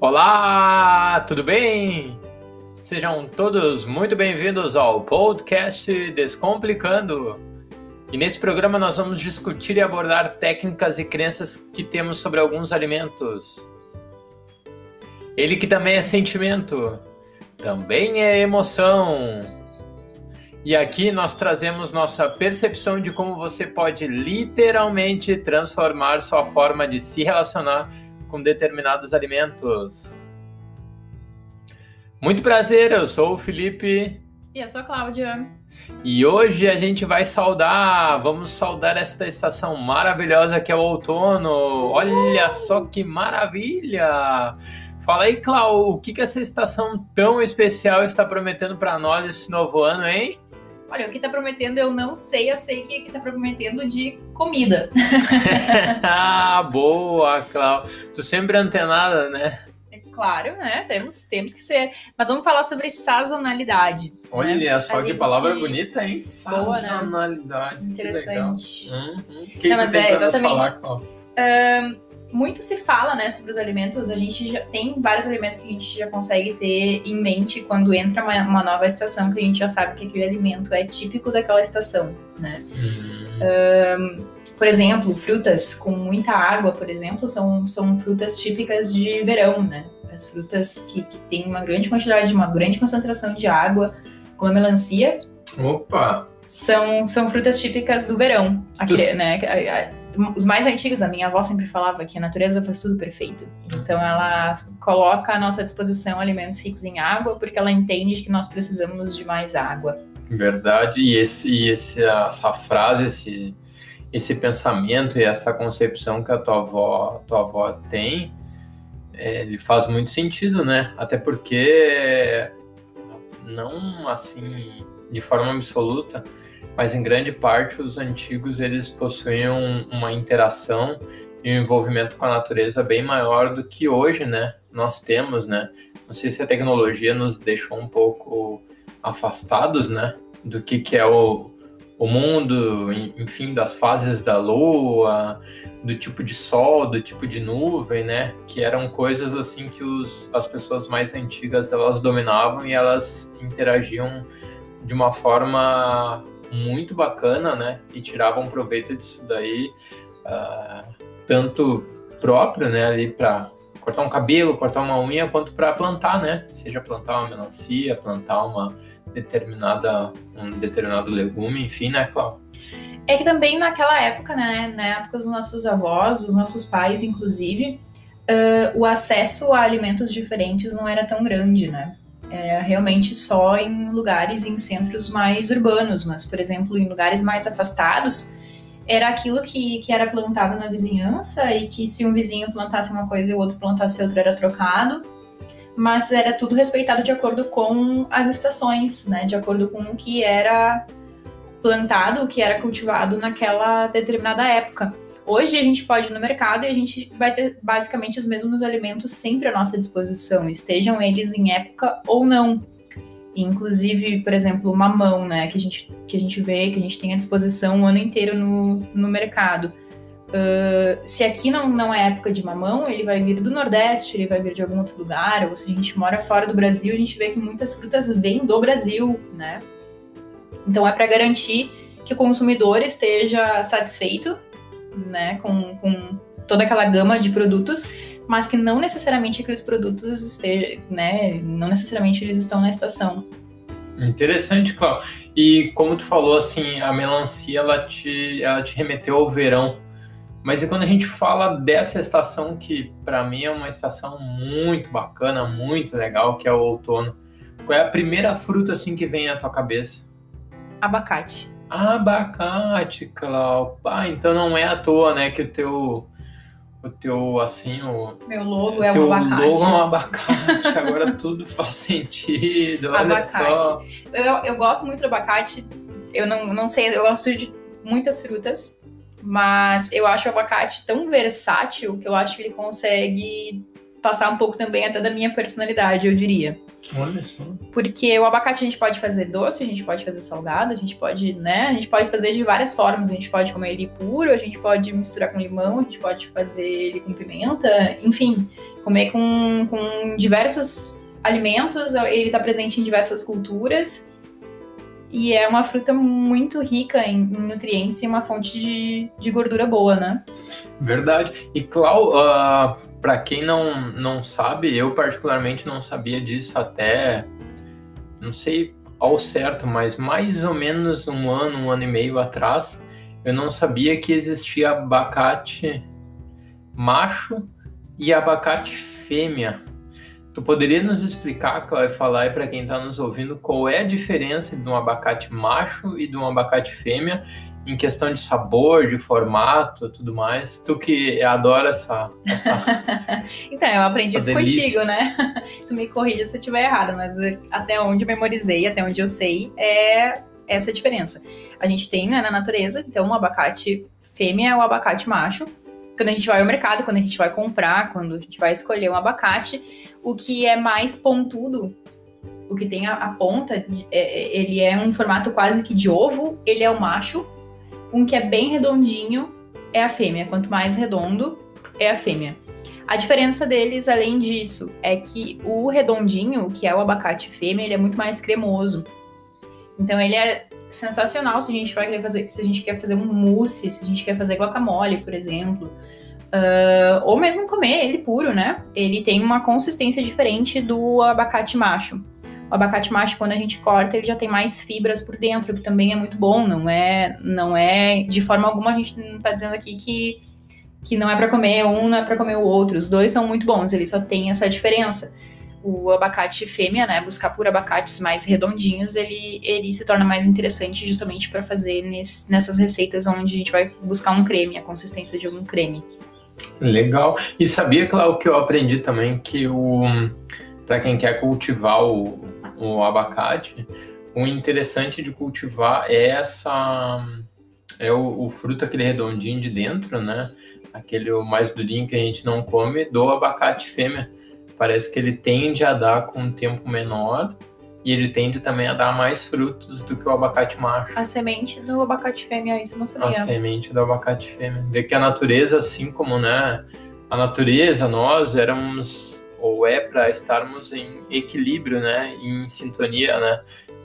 Olá, tudo bem? Sejam todos muito bem-vindos ao podcast Descomplicando. E nesse programa nós vamos discutir e abordar técnicas e crenças que temos sobre alguns alimentos. Ele que também é sentimento, também é emoção. E aqui nós trazemos nossa percepção de como você pode literalmente transformar sua forma de se relacionar com determinados alimentos. Muito prazer, eu sou o Felipe. E eu sou a Cláudia. E hoje a gente vai saudar, vamos saudar esta estação maravilhosa que é o outono. Olha só que maravilha! Fala aí, Clau, o que, que essa estação tão especial está prometendo para nós esse novo ano, hein? Olha, o que tá prometendo eu não sei, eu sei que, que tá prometendo de comida. ah, boa, Clau. Tu sempre antenada, né? É claro, né? Temos, temos que ser. Mas vamos falar sobre sazonalidade. Olha né? só A que gente- palavra bonita, hein? Boa, né? Sazonalidade. Interessante. Que legal. Uhum. Que Não, mas é, exatamente. falar, Clau? Muito se fala, né, sobre os alimentos. A gente já tem vários alimentos que a gente já consegue ter em mente quando entra uma, uma nova estação, que a gente já sabe que aquele alimento é típico daquela estação, né? Hum. Por exemplo, frutas com muita água, por exemplo, são, são frutas típicas de verão, né? As frutas que, que têm uma grande quantidade, uma grande concentração de água, como a melancia, Opa! são, são frutas típicas do verão. Aqui, né? Os mais antigos, a minha avó sempre falava que a natureza faz tudo perfeito. Então ela coloca à nossa disposição alimentos ricos em água, porque ela entende que nós precisamos de mais água. Verdade. E, esse, esse, essa frase, esse, esse pensamento e essa concepção que a tua avó, tua avó tem, é, ele faz muito sentido, né? Até porque não assim de forma absoluta, mas em grande parte os antigos eles possuíam uma interação e um envolvimento com a natureza bem maior do que hoje, né? Nós temos, né? Não sei se a tecnologia nos deixou um pouco afastados, né? Do que, que é o, o mundo, en- enfim, das fases da lua, do tipo de sol, do tipo de nuvem, né? Que eram coisas assim que os, as pessoas mais antigas elas dominavam e elas interagiam de uma forma muito bacana, né? E tiravam proveito disso daí, ah, tanto próprio, né? Ali para cortar um cabelo, cortar uma unha, quanto para plantar, né? Seja plantar uma melancia, plantar uma determinada um determinado legume, enfim, né, Cláudio? É que também naquela época, né, na época dos nossos avós, dos nossos pais, inclusive, ãh, o acesso a alimentos diferentes não era tão grande, né? Era realmente só em lugares, em centros mais urbanos, mas, por exemplo, em lugares mais afastados, era aquilo que, que era plantado na vizinhança e que se um vizinho plantasse uma coisa e o outro plantasse outra era trocado, mas era tudo respeitado de acordo com as estações, né? De acordo com o que era plantado, o que era cultivado naquela determinada época. Hoje a gente pode ir no mercado e a gente vai ter basicamente os mesmos alimentos sempre à nossa disposição, estejam eles em época ou não. Inclusive, por exemplo, o mamão, né, que a gente, que a gente vê, que a gente tem à disposição o ano inteiro no, no mercado. Uh, se aqui não, não é época de mamão, ele vai vir do Nordeste, ele vai vir de algum outro lugar, ou se a gente mora fora do Brasil, a gente vê que muitas frutas vêm do Brasil, né? Então é para garantir que o consumidor esteja satisfeito, né, com, com toda aquela gama de produtos, mas que não necessariamente aqueles produtos estejam, né, não necessariamente eles estão na estação. Interessante, Cláudio. E como tu falou, assim, a melancia, ela te, ela te remeteu ao verão. Mas e quando a gente fala dessa estação, que para mim é uma estação muito bacana, muito legal, que é o outono, qual é a primeira fruta, assim, que vem à tua cabeça? Abacate. Abacate, Cláudio. Ah, então não é à toa, né, que o teu, o teu, assim, o Meu logo é um abacate. logo é um abacate. Agora tudo faz sentido, olha Abacate. só. Eu, eu gosto muito do abacate. Eu não, não sei, eu gosto de muitas frutas, mas eu acho o abacate tão versátil que eu acho que ele consegue passar um pouco também até da minha personalidade, eu diria. Olha só. Porque o abacate a gente pode fazer doce, a gente pode fazer salgado, a gente pode, né? A gente pode fazer de várias formas. A gente pode comer ele puro, a gente pode misturar com limão, a gente pode fazer ele com pimenta, enfim, comer com, com diversos alimentos. Ele está presente em diversas culturas. E é uma fruta muito rica em, nutrientes e uma fonte de, de, gordura boa, né? Verdade. E Clau, uh, para quem não, não sabe, eu particularmente não sabia disso até, não sei ao certo, mas mais ou menos um ano, um ano e meio atrás, eu não sabia que existia abacate macho e abacate fêmea. Tu poderia nos explicar, Cláudio, falar para quem está nos ouvindo qual é a diferença de um abacate macho e de um abacate fêmea em questão de sabor, de formato, tudo mais? Tu que adora essa. essa então, eu aprendi isso delícia. contigo, né? tu me corrija se eu estiver errada, mas até onde eu memorizei, até onde eu sei, é essa a diferença. A gente tem né, na natureza, então, o abacate fêmea é o abacate macho. Quando a gente vai ao mercado, quando a gente vai comprar, quando a gente vai escolher um abacate, o que é mais pontudo, o que tem a, a ponta, é, é, ele é um formato quase que de ovo, ele é o macho. Um que é bem redondinho é a fêmea. Quanto mais redondo, é a fêmea. A diferença deles, além disso, é que o redondinho, que é o abacate fêmea, ele é muito mais cremoso. Então ele é sensacional se a gente vai querer fazer, se a gente quer fazer um mousse, se a gente quer fazer guacamole, por exemplo. Uh, ou mesmo comer ele puro, né? Ele tem uma consistência diferente do abacate macho. O abacate macho, quando a gente corta, ele já tem mais fibras por dentro, que também é muito bom. Não é, não é de forma alguma a gente não tá dizendo aqui que, que não é para comer um, não é para comer o outro. Os dois são muito bons, eles só têm essa diferença. O abacate fêmea, né, buscar por abacates mais redondinhos, ele, ele se torna mais interessante justamente para fazer nesse, nessas receitas onde a gente vai buscar um creme, a consistência de um creme. Legal. E sabia, Cláudio, que eu aprendi também que o para quem quer cultivar o, o abacate, o interessante de cultivar é essa é o, o, fruto aquele redondinho de dentro, né? Aquele mais durinho que a gente não come do abacate fêmea. Parece que ele tende a dar com um tempo menor e ele tende também a dar mais frutos do que o abacate macho. A semente do abacate fêmea, isso não sabia. A semente do abacate fêmea. Vê que a natureza, assim como, né? A natureza, nós éramos, ou é para estarmos em equilíbrio, né? Em sintonia, né?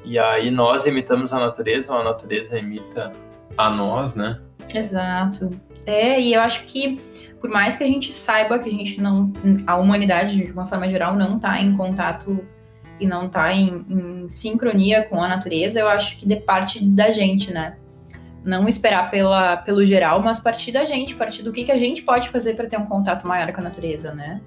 E aí nós imitamos a natureza, ou a natureza imita a nós, né? Exato. É, e eu acho que por mais que a gente saiba que a gente não, a humanidade de uma forma geral não está em contato e não tá em, em, sincronia com a natureza, eu acho que de parte da gente, né? Não esperar pela, pelo geral, mas partir da gente, partir do que, que a gente pode fazer para ter um contato maior com a natureza, né?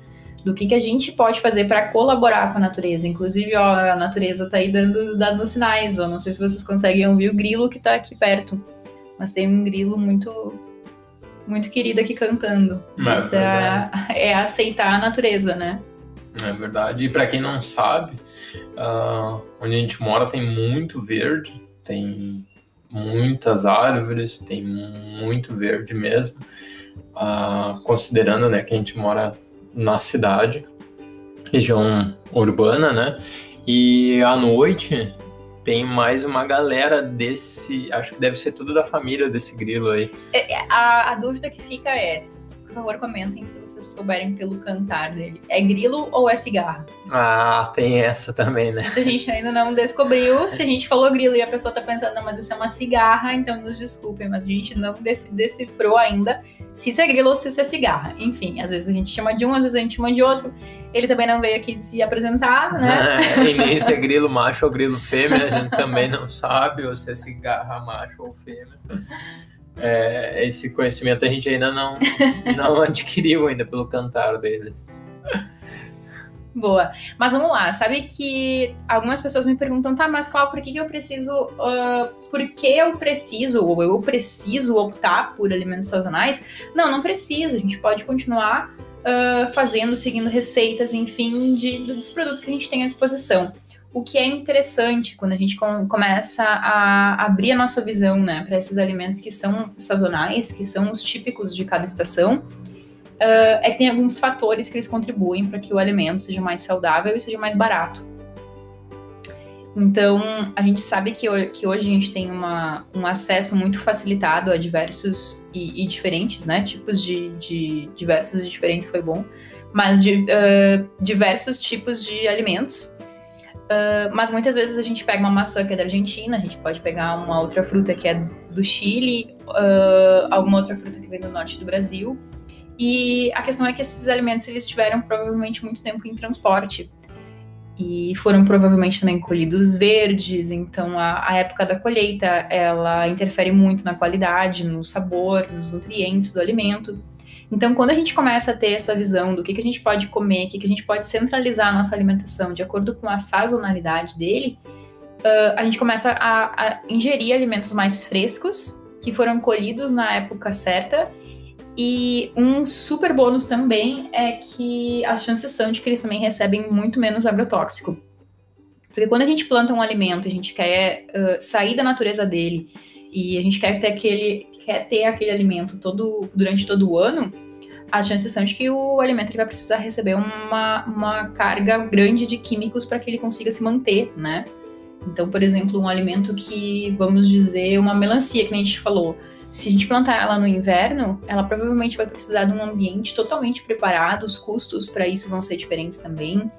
Do que, que a gente pode fazer para colaborar com a natureza. Inclusive, ó, a natureza tá aí dando, dando sinais. Ó. Não sei se vocês conseguem ouvir o grilo que tá aqui perto. Mas tem um grilo muito muito querido aqui cantando. Mas é, é aceitar a natureza, né? É verdade. E para quem não sabe, Uh, onde a gente mora tem muito verde, tem muitas árvores, tem muito verde mesmo. Uh, considerando né, que a gente mora na cidade, região urbana, né? E à noite tem mais uma galera desse. Acho que deve ser tudo da família desse grilo aí. É, é, a, a dúvida que fica é: por favor, comentem se vocês souberem pelo cantar dele. É grilo ou é cigarro? Ah, tem essa também, né? Se a gente ainda não descobriu, se a gente falou grilo e a pessoa tá pensando, não, mas isso é uma cigarra, então nos desculpem, mas a gente não decifrou ainda se isso é grilo ou se isso é cigarra. Enfim, às vezes a gente chama de um, às vezes a gente chama de outro. Ele também não veio aqui se apresentar, né? e nem se é grilo macho ou grilo fêmea, a gente também não sabe, ou se é cigarra macho ou fêmea é, esse conhecimento a gente ainda não, não adquiriu ainda pelo cantar deles. Boa. Mas vamos lá, sabe que algumas pessoas me perguntam, tá, mas qual, por que, que eu preciso, uh, por que eu preciso, ou eu preciso optar por alimentos sazonais? Não, não precisa, a gente pode continuar uh, fazendo, seguindo receitas, enfim, de, dos produtos que a gente tem à disposição o que é interessante quando a gente com, começa a abrir a nossa visão né, para esses alimentos que são sazonais, que são os típicos de cada estação, uh, é que tem alguns fatores que eles contribuem para que o alimento seja mais saudável e seja mais barato. Então, a gente sabe que, que hoje a gente tem uma, um acesso muito facilitado a diversos e, e diferentes, né? Tipos de, de, diversos e diferentes foi bom, mas de uh, diversos tipos de alimentos. Uh, mas muitas vezes a gente pega uma maçã que é da Argentina, a gente pode pegar uma outra fruta que é do Chile, uh, alguma outra fruta que vem do norte do Brasil. E a questão é que esses alimentos eles tiveram provavelmente muito tempo em transporte e foram provavelmente também colhidos verdes, então a, a, época da colheita ela interfere muito na qualidade, no sabor, nos nutrientes do alimento. Então, quando a gente começa a ter essa visão do que, que a gente pode comer, o que, que a gente pode centralizar a nossa alimentação de acordo com a sazonalidade dele, uh, a gente começa a, a ingerir alimentos mais frescos, que foram colhidos na época certa e um super bônus também é que as chances são de que eles também recebem muito menos agrotóxico. Porque quando a gente planta um alimento, a gente quer uh, sair da natureza dele e a gente quer ter aquele, quer ter aquele alimento todo durante todo o ano, as chances são de que o alimento ele vai precisar receber uma, uma carga grande de químicos para que ele consiga se manter, né? Então, por exemplo, um alimento que, vamos dizer, uma melancia, que a gente falou, se a gente plantar ela no inverno, ela provavelmente vai precisar de um ambiente totalmente preparado, os custos para isso vão ser diferentes também.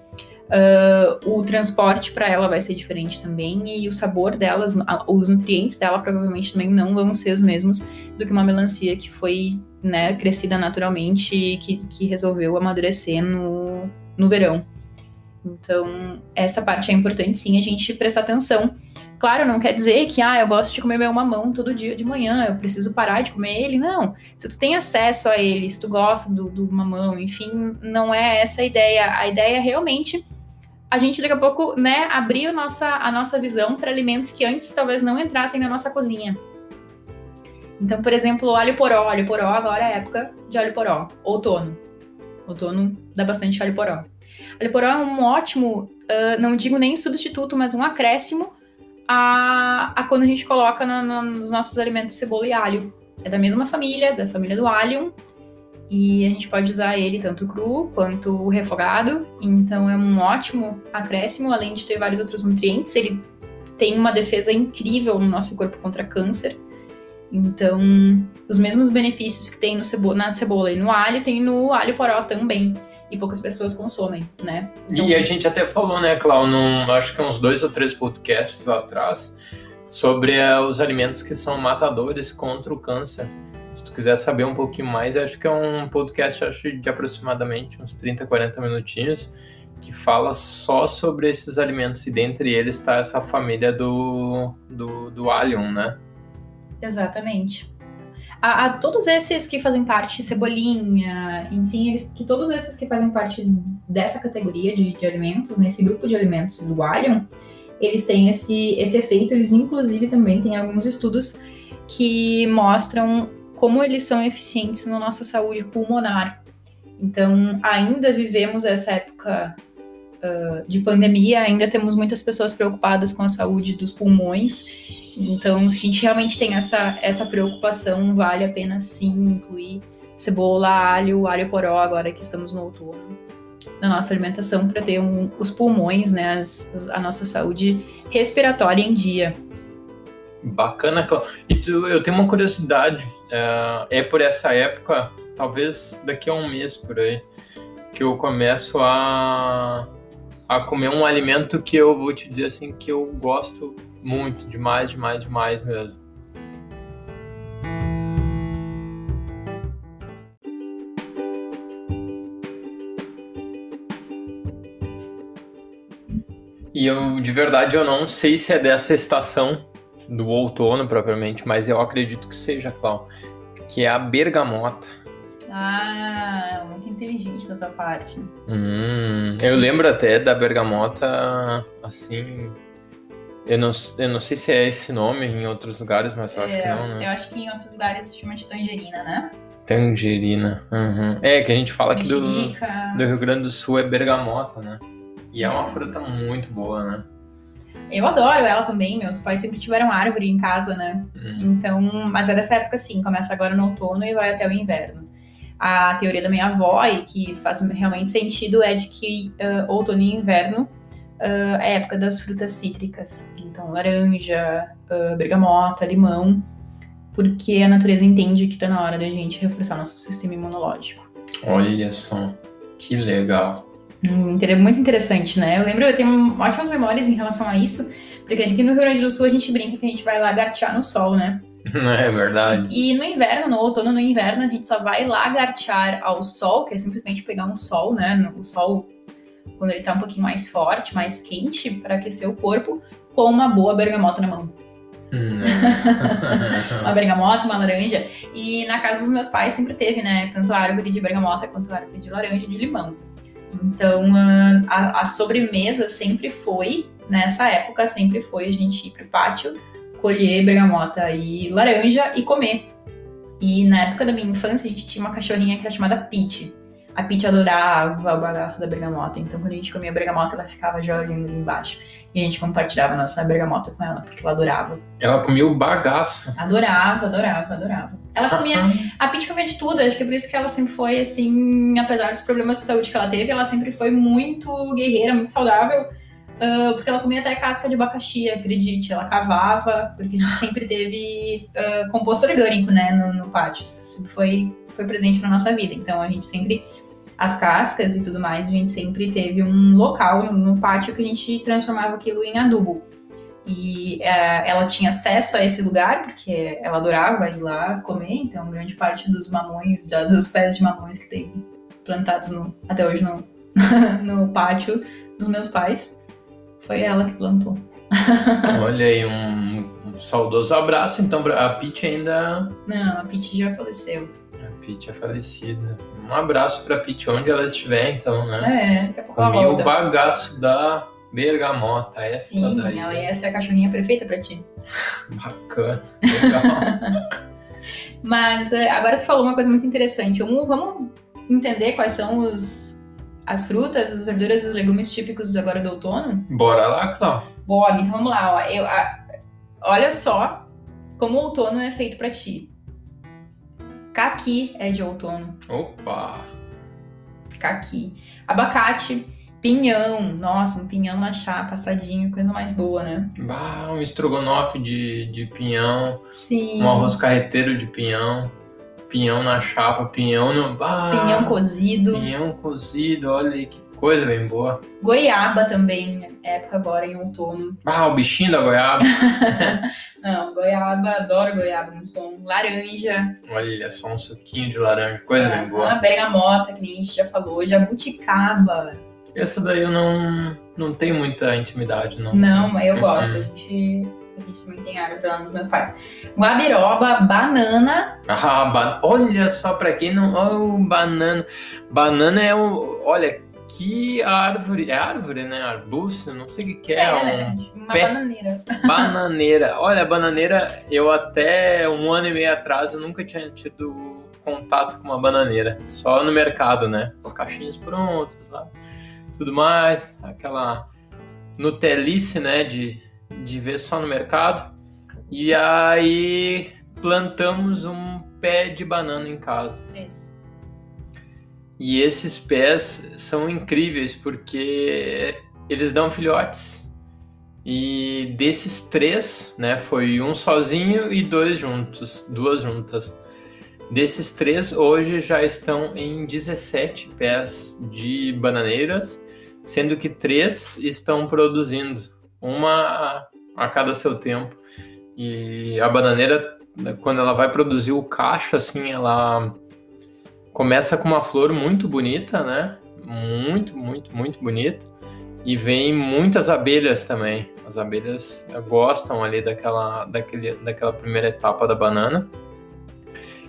Uh, o transporte para ela vai ser diferente também e o sabor delas, os nutrientes dela provavelmente também não vão ser os mesmos do que uma melancia que foi né, crescida naturalmente e que, que resolveu amadurecer no, no verão. Então, essa parte é importante sim a gente prestar atenção Claro, não quer dizer que, ah, eu gosto de comer meu mamão todo dia de manhã, eu preciso parar de comer ele. Não. Se tu tem acesso a ele, se tu gosta do, do mamão, enfim, não é essa a ideia. A ideia é realmente a gente daqui a pouco, né, abrir a nossa, a nossa visão para alimentos que antes talvez não entrassem na nossa cozinha. Então, por exemplo, alho poró. Alho poró agora é época de alho poró. Outono. Outono dá bastante alho poró. Alho poró é um ótimo, uh, não digo nem substituto, mas um acréscimo a, a quando a gente coloca no, no, nos nossos alimentos cebola e alho. É da mesma família, da família do alho, e a gente pode usar ele tanto cru quanto refogado. Então é um ótimo acréscimo, além de ter vários outros nutrientes. Ele tem uma defesa incrível no nosso corpo contra câncer. Então, os mesmos benefícios que tem no cebola, na cebola e no alho, tem no alho poró também e poucas pessoas consomem, né? Então, e a gente até falou, né, Clau, num, acho que uns dois ou três podcasts atrás, sobre uh, os alimentos que são matadores contra o câncer. Se tu quiser saber um pouquinho mais, acho que é um podcast acho, de aproximadamente uns 30, 40 minutinhos, que fala só sobre esses alimentos, e dentre eles está essa família do, do, do né? Exatamente a, a, todos esses que fazem parte, cebolinha, enfim, eles, que todos esses que fazem parte dessa categoria de, de alimentos, nesse grupo de alimentos do Allium, eles têm esse, esse efeito, eles inclusive também têm alguns estudos que mostram como eles são eficientes na nossa saúde pulmonar. Então, ainda vivemos essa época uh, de pandemia, ainda temos muitas pessoas preocupadas com a saúde dos pulmões então, se a gente realmente tem essa, essa preocupação, vale a pena sim incluir cebola, alho, alho poró, agora que estamos no outono, na nossa alimentação para ter um, os pulmões, né, as, a nossa saúde respiratória em dia. Bacana, E tu, eu tenho uma curiosidade, é, é por essa época, talvez daqui a um mês por aí, que eu começo a, a comer um alimento que eu vou te dizer assim que eu gosto muito, demais, demais, demais mesmo. E eu, de verdade, eu não sei se é dessa estação do outono propriamente, mas eu acredito que seja, Clau, que é a bergamota. Ah, muito inteligente da tua parte. Hum, eu lembro até da bergamota, assim, eu não, eu não sei se é esse nome em outros lugares, mas eu acho que é, não, né? Eu acho que em outros lugares se chama de tangerina, né? Tangerina. Uhum. É, que a gente fala aqui do, do Rio Grande do Sul é bergamota, né? E é uma fruta muito boa, né? Eu adoro ela também, meus pais sempre tiveram árvore em casa, né? Uhum. Então, mas é dessa época sim, começa agora no outono e vai até o inverno. A teoria da minha avó, e que faz realmente sentido, é de que uh, outono e inverno uh, é a época das frutas cítricas. Então, laranja, uh, bergamota, limão, porque a natureza entende que está na hora da gente reforçar nosso sistema imunológico. Olha só, que legal. Muito interessante, né? Eu lembro, eu tenho ótimas memórias em relação a isso, porque aqui no Rio Grande do Sul a gente brinca que a gente vai lagartear no sol, né? É verdade. E, e, no inverno, no outono, no inverno, a gente só vai lagartear ao sol, que é simplesmente pegar um sol, né? O sol, quando ele tá um pouquinho mais forte, mais quente, para aquecer o corpo, com uma boa bergamota na mão. Hum, é. uma bergamota, uma laranja. E na casa dos meus pais sempre teve, né? Tanto a árvore de bergamota quanto a árvore de laranja e de limão. Então a, a sobremesa sempre foi, nessa época, sempre foi a gente ir pro pátio colher bergamota e laranja e comer. E na época da minha infância, a gente tinha uma cachorrinha que era chamada Pete. A Pete adorava o bagaço da bergamota, então quando a gente comia bergamota, ela ficava jogando ali embaixo. E a gente compartilhava a nossa bergamota com ela, porque ela adorava. Ela comia o bagaço. Adorava, adorava, adorava. Ela comia. a Pete comia de tudo, acho que é por isso que ela sempre foi assim, apesar dos problemas de saúde que ela teve, ela sempre foi muito guerreira, muito saudável Uh, porque ela comia até casca de abacaxi, acredite. Ela cavava, porque a gente sempre teve uh, composto orgânico, né, no, no pátio. Isso foi, foi presente na nossa vida. Então a gente sempre. As cascas e tudo mais, a gente sempre teve um local no pátio que a gente transformava aquilo em adubo. E uh, ela tinha acesso a esse lugar, porque ela adorava ir lá comer, então grande parte dos mamões, já, dos pés de mamões que tem plantados no, até hoje no, no pátio dos meus pais, foi ela que plantou. Olha aí, um, um, saudoso abraço. Então, a Pete ainda. Não, a Pete já faleceu. A Pete é falecida. Um abraço pra Pete onde ela estiver, então, né? É, daqui a pouco Comi o bagaço da bergamota. Essa Sim, daí. ela, essa é a cachorrinha perfeita pra ti. Bacana, legal. Mas eh, agora tu falou uma coisa muito interessante. Vamos, vamos entender quais são os as frutas, as verduras e os legumes típicos agora do outono? Bora lá, Cláudio. Bora, então vamos lá. Ó. Eu, a, olha só como o outono é feito para ti. Caqui é de outono. Opa! Caqui. Abacate, pinhão. Nossa, um pinhão na chapa, passadinho, coisa mais boa, né? Bah, um estrogonofe de, de pinhão. Sim. Um arroz carreteiro de pinhão pinhão na chapa, pinhão no. Pinhão cozido. Pinhão cozido, olha aí que coisa bem boa. Goiaba também, época agora em outono. Ah, o bichinho da goiaba. Não, goiaba, adoro goiaba, muito bom. Laranja. Olha, só um suquinho de laranja, coisa ah, bem boa. A bergamota, que a gente já falou, jabuticaba. Essa daí eu não, não tenho muita intimidade, não. Não, mas eu gosto. A gente a gente também tem árvore lá nos meus pais. Guabiroba, banana. Ah, ba... olha só pra quem não. Oh, banana. Banana é um. Olha, que árvore. É árvore, né? Arbusto? Não sei o que, que é. É, um... Né? uma Pé... bananeira. Bananeira. Olha, bananeira, eu até um ano e meio atrás eu nunca tinha tido contato com uma bananeira. Só no mercado, né? Os caixinhos prontos lá. Tudo mais. Aquela Nutelice, né? De de ver só no mercado. E aí plantamos um pé de banana em casa. Três. E esses pés são incríveis porque eles dão filhotes. E desses três, né, foi um sozinho e dois juntos, duas juntas. Desses três, hoje já estão em 17 pés de bananeiras, sendo que três estão produzindo uma a cada seu tempo. E a bananeira, quando ela vai produzir o cacho, assim, ela começa com uma flor muito bonita, né? Muito, muito, muito bonita. E vem muitas abelhas também. As abelhas gostam ali daquela, daquele, daquela primeira etapa da banana.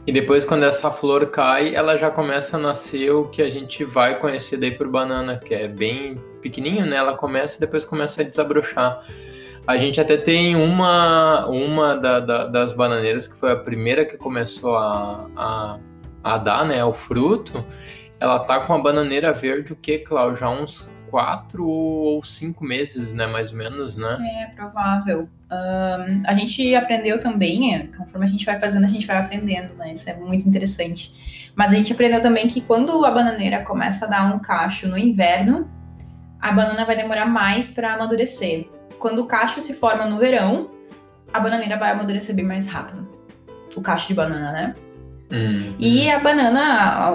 E depois, quando essa flor cai, ela já começa a nascer o que a gente vai conhecer daí por banana, que é bem pequenininho, né? Ela começa e depois começa a desabrochar. A gente até tem uma, uma da, da, das bananeiras que foi a primeira que começou a, a, a dar né, o fruto. Ela tá com a bananeira verde, o que, Cláudio? Já uns quatro ou cinco meses, né? Mais ou menos, né? É provável. Um, a gente aprendeu também, é, conforme a gente vai fazendo, a gente vai aprendendo, né? Isso é muito interessante. Mas a gente aprendeu também que quando a bananeira começa a dar um cacho no inverno, a banana vai demorar mais para amadurecer. Quando o cacho se forma no verão, a bananeira vai amadurecer bem mais rápido. O cacho de banana, né? Hum, E a banana, a,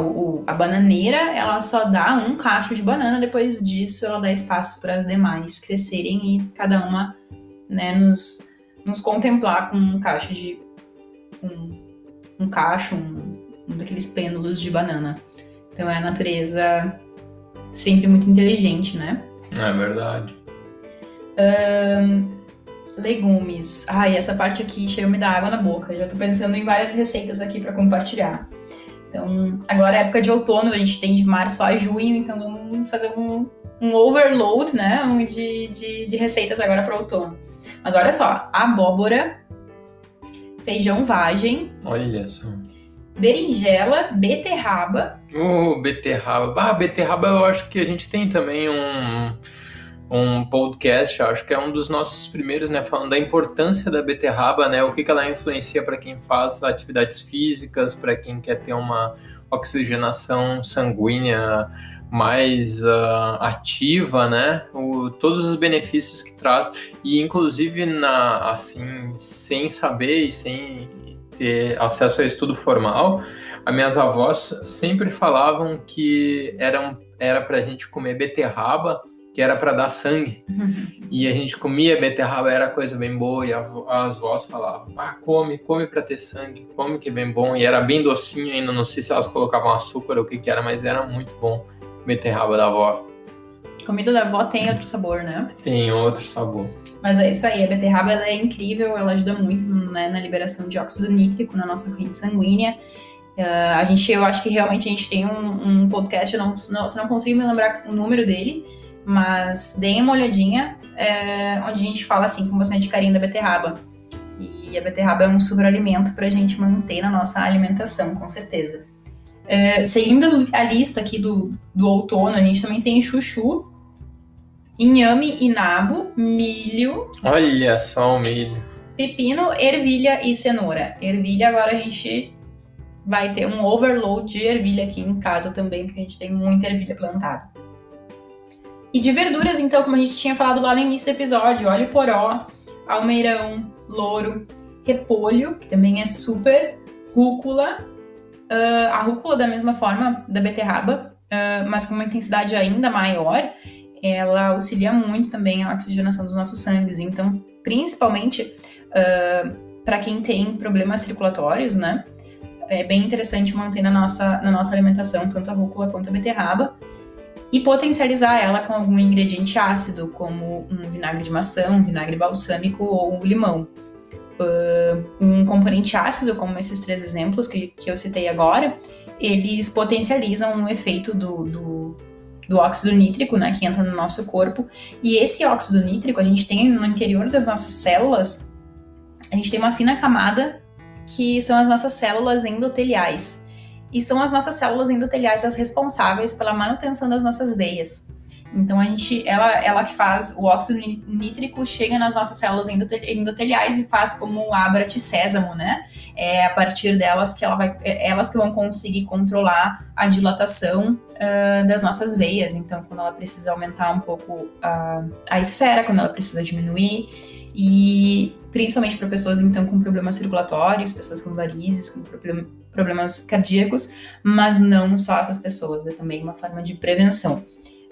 a bananeira, ela só dá um cacho de banana, depois disso ela dá espaço para as demais crescerem e cada uma né, nos, nos contemplar com um cacho de. um, um cacho, um, um daqueles pêndulos de banana. Então é a natureza sempre muito inteligente, né? é verdade. Legumes. Ai, essa parte aqui chega a me dar água na boca. Já tô pensando em várias receitas aqui para compartilhar. Então, agora é época de outono, a gente tem de março a junho, então vamos fazer um, um overload, né? um De, de, de receitas agora para outono. Mas olha só, abóbora, feijão vagem, Olha só. berinjela, beterraba. O beterraba. Ah, beterraba eu acho que a gente tem também um, um podcast, acho que é um dos nossos primeiros, né? Falando da importância da beterraba, né? O que, que ela influencia para quem faz atividades físicas, para quem quer ter uma oxigenação sanguínea mais ah, ativa, né? O, todos os benefícios que traz e inclusive na assim sem saber e sem ter acesso a estudo formal, as minhas avós sempre falavam que era, era pra gente comer beterraba, que era para dar sangue. E a gente comia beterraba, era coisa bem boa, e a as avós falavam, ah, come, come para ter sangue, come que é bem bom. E era bem docinho ainda, não sei se elas colocavam açúcar ou o que que era, mas era muito bom beterraba da avó. Comida da avó tem outro sabor, né? Tem outro sabor. Mas é isso aí, a beterraba ela é incrível, ela ajuda muito né, na liberação de óxido nítrico na nossa corrente sanguínea. Ah, a gente, eu acho que realmente a gente tem um, um podcast, eu não, não, se não consigo me lembrar o número dele, mas deem uma olhadinha, é, onde a gente fala assim com bastante carinho da beterraba. E a beterraba é um super alimento para a gente manter na nossa alimentação, com certeza. É, seguindo a lista aqui do, do outono, a gente também tem chuchu, inhame e nabo, milho, Olha só o milho. pepino, ervilha e cenoura. Ervilha agora a gente vai ter um overload de ervilha aqui em casa também, porque a gente tem muita ervilha plantada. E de verduras, então, como a gente tinha falado lá no início do episódio, óleo poró, almeirão, louro, repolho, que também é super, rúcula, ah, a rúcula da mesma forma da beterraba, ah, mas com uma intensidade ainda maior, ela auxilia muito também a oxigenação dos nossos sangues. Então, principalmente para quem tem problemas circulatórios, né? É bem interessante manter na nossa, na nossa alimentação tanto a rúcula quanto a beterraba e potencializar ela com algum ingrediente ácido, como um vinagre de maçã, um vinagre balsâmico ou um limão. Um componente ácido, como esses três exemplos que, que eu citei agora, eles potencializam o efeito do, do, do óxido nítrico, né, que entra no nosso corpo. E esse óxido nítrico, a gente tem no interior das nossas células, a gente tem uma fina camada que são as nossas células endoteliais. E são as nossas células endoteliais as responsáveis pela manutenção das nossas veias. Então a gente, ela, ela que faz o óxido ní- nítrico chega nas nossas células endotel- endoteliais e faz como abra de sésamo, né? É a partir delas que ela vai, é elas que vão conseguir controlar a dilatação ah, das nossas veias. Então quando ela precisa aumentar um pouco a, a esfera, quando ela precisa diminuir e principalmente para pessoas então com problemas circulatórios, pessoas com varizes, com problem- problemas cardíacos, mas não só essas pessoas, é também uma forma de prevenção.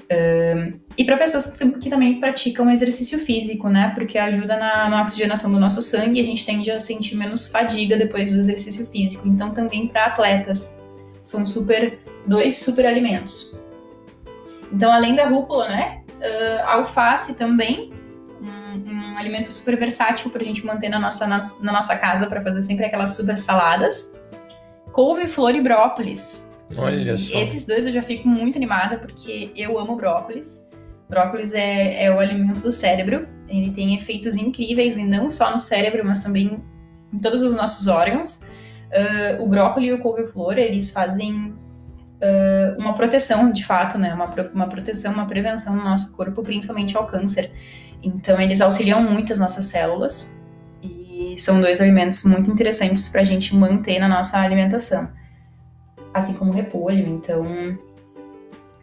Ahn, e para pessoas que, que também praticam exercício físico, né? Porque ajuda na, na oxigenação do nosso sangue e a gente tende a sentir menos fadiga depois do exercício físico. Então, também para atletas, são super dois super alimentos. Então, além da rúcula, né? ah, alface também, um, alimento super versátil para a gente manter na nossa, na, na nossa casa para fazer sempre aquelas super saladas. Couve-flor e brócolis. Olha só. Esses dois eu já fico muito animada porque eu amo brócolis. Brócolis é, é o alimento do cérebro. Ele tem efeitos incríveis e não só no cérebro, mas também em todos os nossos órgãos. Ah, o brócolis e o couve-flor, eles fazem uh, uma proteção, de fato, né? Uma, uma proteção, uma prevenção no nosso corpo, principalmente ao câncer. Então, eles auxiliam muito as nossas células e são dois alimentos muito interessantes para a gente manter na nossa alimentação. Assim como o repolho. Então,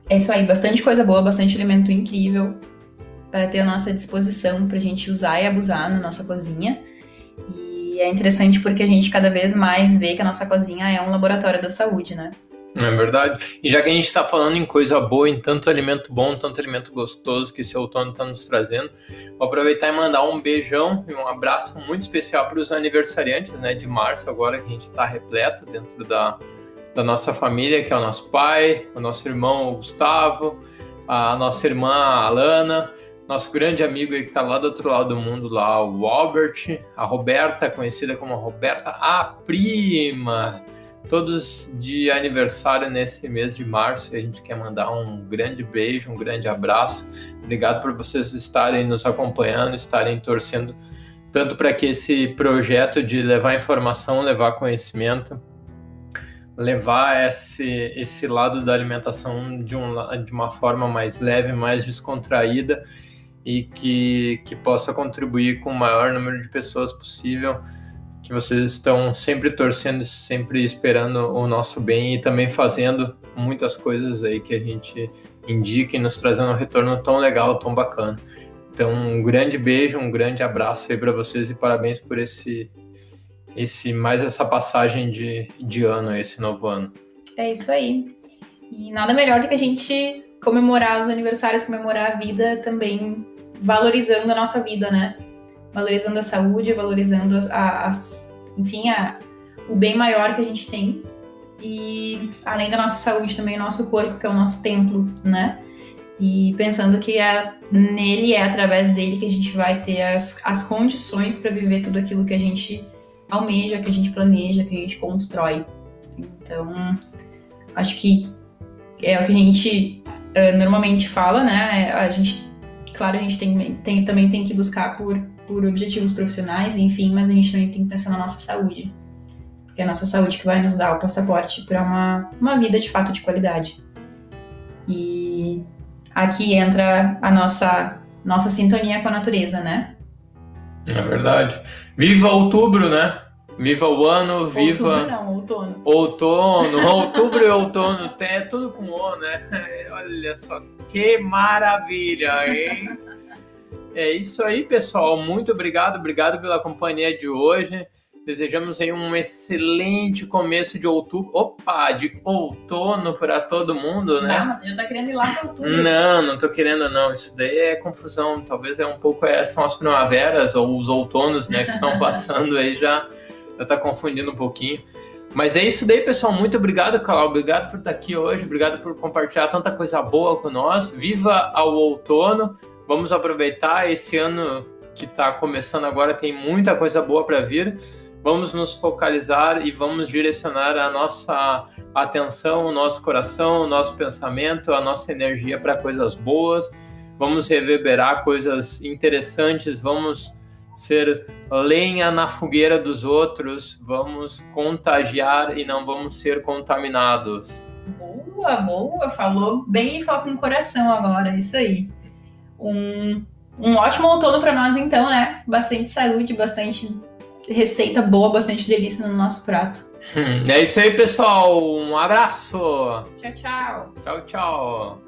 é isso aí. Bastante coisa boa, bastante alimento incrível para ter a nossa disposição para a gente usar e abusar na nossa cozinha. E é interessante porque a gente cada vez mais vê que a nossa cozinha é um laboratório da saúde, né? É verdade. E já que a gente está falando em coisa boa, em tanto alimento bom, tanto alimento gostoso que esse outono está nos trazendo, vou aproveitar e mandar um beijão e um abraço muito especial para os aniversariantes né, de março, agora que a gente está repleto dentro da, da nossa família, que é o nosso pai, o nosso irmão Gustavo, a nossa irmã a Alana, nosso grande amigo que está lá do outro lado do mundo, lá, o Albert, a Roberta, conhecida como Roberta, a prima todos de aniversário nesse mês de março e a gente quer mandar um grande beijo, um grande abraço. Obrigado por vocês estarem nos acompanhando, estarem torcendo tanto para que esse projeto de levar informação, levar conhecimento, levar esse, esse lado da alimentação de, um, de uma forma mais leve, mais descontraída e que, que possa contribuir com o maior número de pessoas possível que vocês estão sempre torcendo, sempre esperando o nosso bem e também fazendo muitas coisas aí que a gente indica e nos trazendo um retorno tão legal, tão bacana. Então, um grande beijo, um grande abraço aí para vocês e parabéns por esse, esse mais essa passagem de, de ano, esse novo ano. É isso aí. E nada melhor do que a gente comemorar os aniversários, comemorar a vida também valorizando a nossa vida, né? Valorizando a saúde, valorizando as, as enfim, a, o bem maior que a gente tem. E além da nossa saúde, também o nosso corpo, que é o nosso templo, né? E pensando que é nele, é através dele que a gente vai ter as, as condições para viver tudo aquilo que a gente almeja, que a gente planeja, que a gente constrói. Então, acho que é o que a gente uh, normalmente fala, né? A gente, claro, a gente tem, tem, também tem que buscar por por objetivos profissionais, enfim, mas a gente também tem que pensar na nossa saúde. Porque é a nossa saúde que vai nos dar o passaporte para uma, uma vida de fato de qualidade. E aqui entra a nossa, nossa sintonia com a natureza, né? É verdade. Viva outubro, né? Viva o ano, viva. Outubro não, outono. Outono, outubro e outono, é tudo com O, né? Olha só que maravilha, hein? É isso aí, pessoal. Muito obrigado, obrigado pela companhia de hoje. Desejamos aí um excelente começo de outubro. Opa, de outono para todo mundo, né? Não, mas já tá querendo ir lá para outubro. Não, não tô querendo, não. Isso daí é confusão. Talvez é um pouco. É, são as primaveras ou os outonos, né, que estão passando aí já. Já tá confundindo um pouquinho. Mas é isso daí, pessoal. Muito obrigado, Carol. Obrigado por estar aqui hoje. Obrigado por compartilhar tanta coisa boa com nós. Viva ao outono. Vamos aproveitar esse ano que está começando agora, tem muita coisa boa para vir. Vamos nos focalizar e vamos direcionar a nossa atenção, o nosso coração, o nosso pensamento, a nossa energia para coisas boas. Vamos reverberar coisas interessantes, vamos ser lenha na fogueira dos outros, vamos contagiar e não vamos ser contaminados. Boa, boa, falou bem e falou com o coração agora, isso aí um, um ótimo outono para nós, então, né? Bastante saúde, bastante receita boa, bastante delícia no nosso prato. Hum, é isso aí, pessoal. Um abraço. Tchau, tchau. Tchau, tchau.